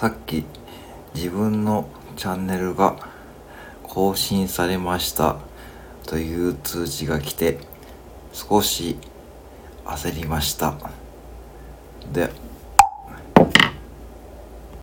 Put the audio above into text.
さっき自分のチャンネルが更新されましたという通知が来て少し焦りました。で